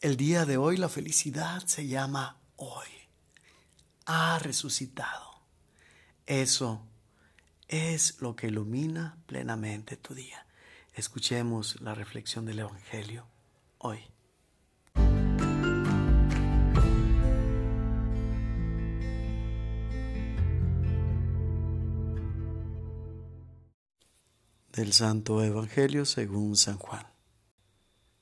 El día de hoy la felicidad se llama hoy. Ha resucitado. Eso es lo que ilumina plenamente tu día. Escuchemos la reflexión del Evangelio hoy. Del Santo Evangelio según San Juan.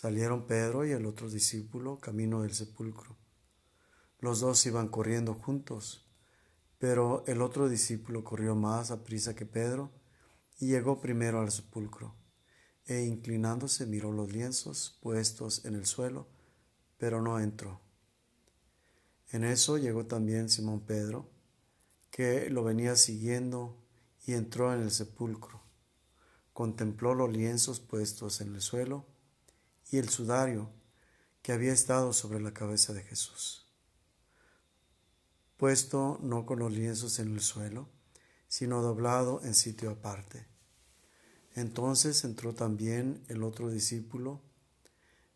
Salieron Pedro y el otro discípulo camino del sepulcro. Los dos iban corriendo juntos, pero el otro discípulo corrió más a prisa que Pedro y llegó primero al sepulcro, e inclinándose miró los lienzos puestos en el suelo, pero no entró. En eso llegó también Simón Pedro, que lo venía siguiendo, y entró en el sepulcro. Contempló los lienzos puestos en el suelo, y el sudario que había estado sobre la cabeza de Jesús, puesto no con los lienzos en el suelo, sino doblado en sitio aparte. Entonces entró también el otro discípulo,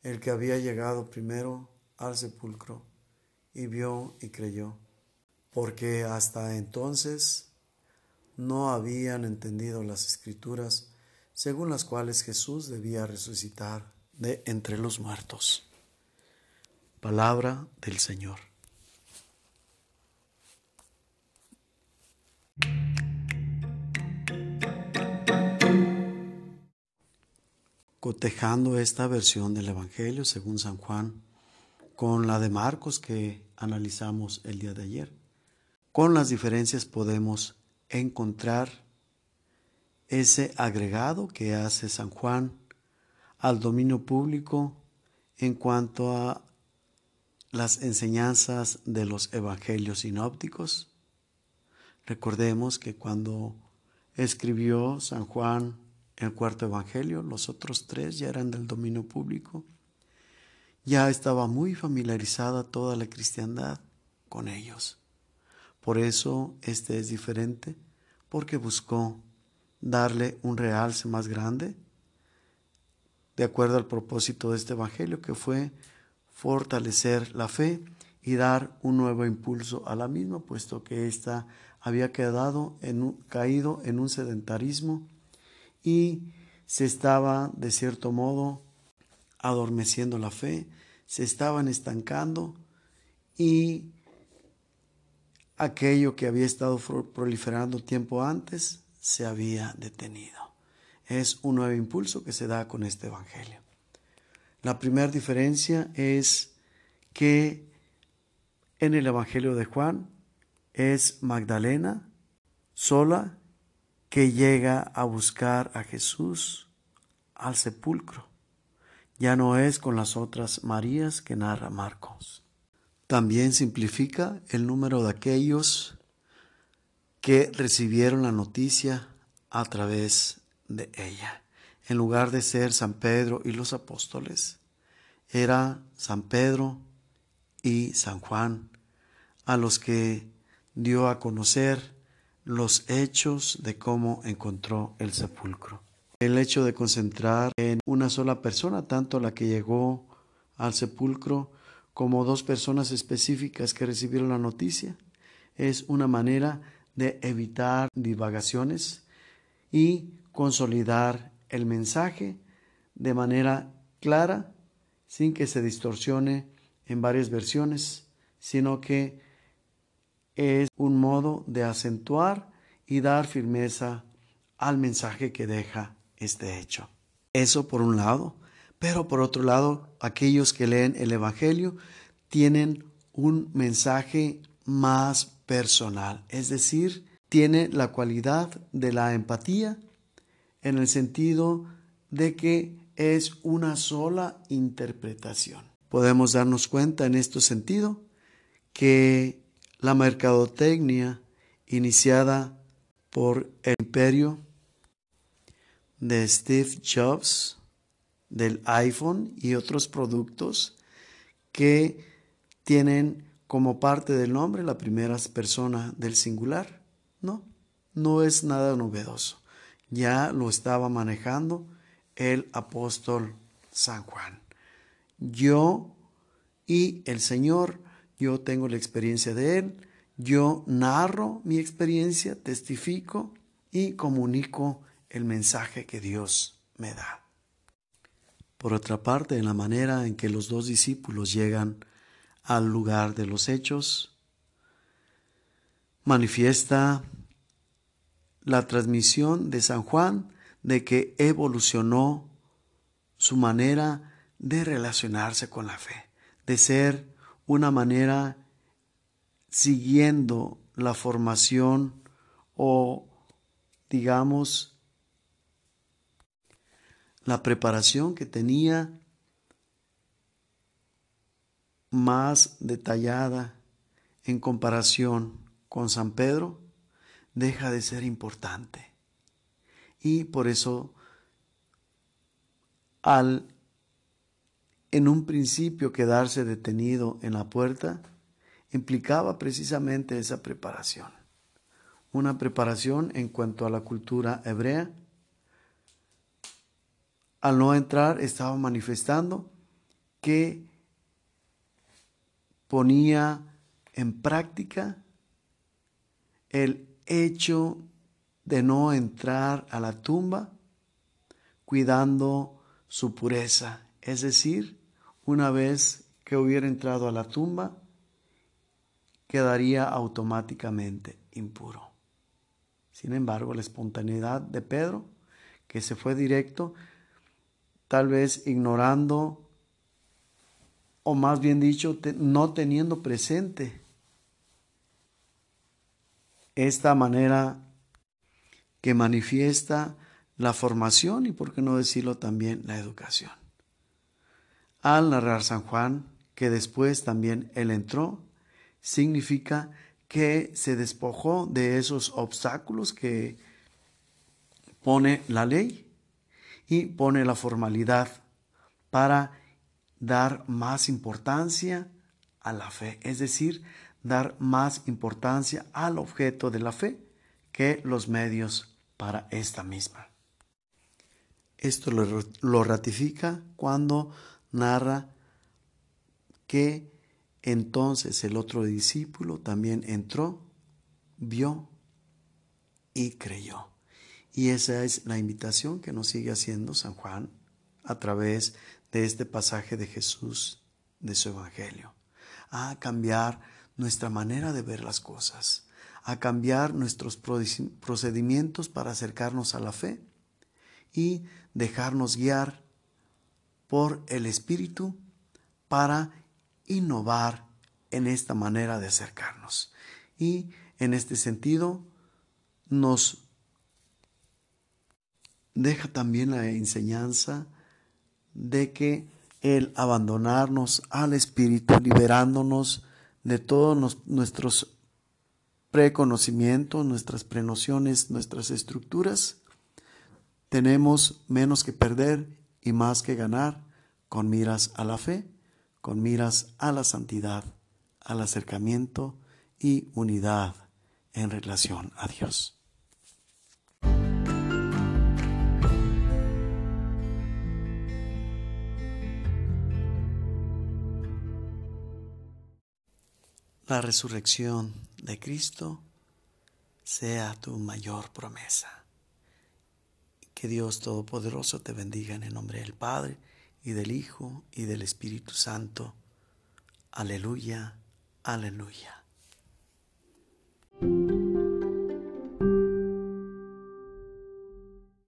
el que había llegado primero al sepulcro, y vio y creyó, porque hasta entonces no habían entendido las escrituras según las cuales Jesús debía resucitar de entre los muertos. Palabra del Señor. Cotejando esta versión del Evangelio según San Juan con la de Marcos que analizamos el día de ayer, con las diferencias podemos encontrar ese agregado que hace San Juan al dominio público en cuanto a las enseñanzas de los evangelios sinópticos. Recordemos que cuando escribió San Juan el cuarto evangelio, los otros tres ya eran del dominio público. Ya estaba muy familiarizada toda la cristiandad con ellos. Por eso este es diferente, porque buscó darle un realce más grande de acuerdo al propósito de este Evangelio, que fue fortalecer la fe y dar un nuevo impulso a la misma, puesto que ésta había quedado en caído en un sedentarismo y se estaba, de cierto modo, adormeciendo la fe, se estaban estancando y aquello que había estado proliferando tiempo antes se había detenido es un nuevo impulso que se da con este Evangelio. La primera diferencia es que en el Evangelio de Juan es Magdalena sola que llega a buscar a Jesús al sepulcro. Ya no es con las otras Marías que narra Marcos. También simplifica el número de aquellos que recibieron la noticia a través de ella. En lugar de ser San Pedro y los apóstoles, era San Pedro y San Juan a los que dio a conocer los hechos de cómo encontró el sepulcro. El hecho de concentrar en una sola persona, tanto la que llegó al sepulcro como dos personas específicas que recibieron la noticia, es una manera de evitar divagaciones y consolidar el mensaje de manera clara, sin que se distorsione en varias versiones, sino que es un modo de acentuar y dar firmeza al mensaje que deja este hecho. Eso por un lado, pero por otro lado, aquellos que leen el Evangelio tienen un mensaje más personal, es decir, tiene la cualidad de la empatía en el sentido de que es una sola interpretación. podemos darnos cuenta en este sentido que la mercadotecnia iniciada por el imperio de Steve Jobs, del iPhone y otros productos que tienen como parte del nombre la primera persona del singular. No, no es nada novedoso. Ya lo estaba manejando el apóstol San Juan. Yo y el Señor, yo tengo la experiencia de Él, yo narro mi experiencia, testifico y comunico el mensaje que Dios me da. Por otra parte, en la manera en que los dos discípulos llegan al lugar de los hechos, manifiesta la transmisión de San Juan de que evolucionó su manera de relacionarse con la fe, de ser una manera siguiendo la formación o, digamos, la preparación que tenía más detallada en comparación con San Pedro, deja de ser importante. Y por eso, al en un principio quedarse detenido en la puerta, implicaba precisamente esa preparación. Una preparación en cuanto a la cultura hebrea. Al no entrar estaba manifestando que ponía en práctica el hecho de no entrar a la tumba cuidando su pureza. Es decir, una vez que hubiera entrado a la tumba, quedaría automáticamente impuro. Sin embargo, la espontaneidad de Pedro, que se fue directo, tal vez ignorando, o más bien dicho, no teniendo presente esta manera que manifiesta la formación y, por qué no decirlo, también la educación. Al narrar San Juan, que después también él entró significa que se despojó de esos obstáculos que pone la ley y pone la formalidad para dar más importancia a la fe, es decir, dar más importancia al objeto de la fe que los medios para esta misma. Esto lo, ratifica cuando narra que entonces el otro discípulo también entró, vio y creyó. Y esa es la invitación que nos sigue haciendo San Juan a través de este pasaje de Jesús, de su Evangelio, a cambiar nuestra manera de ver las cosas, a cambiar nuestros procedimientos para acercarnos a la fe y dejarnos guiar por el Espíritu para innovar en esta manera de acercarnos. Y en este sentido nos deja también la enseñanza de que el abandonarnos al Espíritu, liberándonos de todos nuestros preconocimientos, nuestras prenociones, nuestras estructuras, tenemos menos que perder y más que ganar con miras a la fe con miras a la santidad, al acercamiento y unidad en relación a Dios. La resurrección de Cristo sea tu mayor promesa. Que Dios Todopoderoso te bendiga en el nombre del Padre, y del Hijo y del Espíritu Santo. Aleluya, aleluya.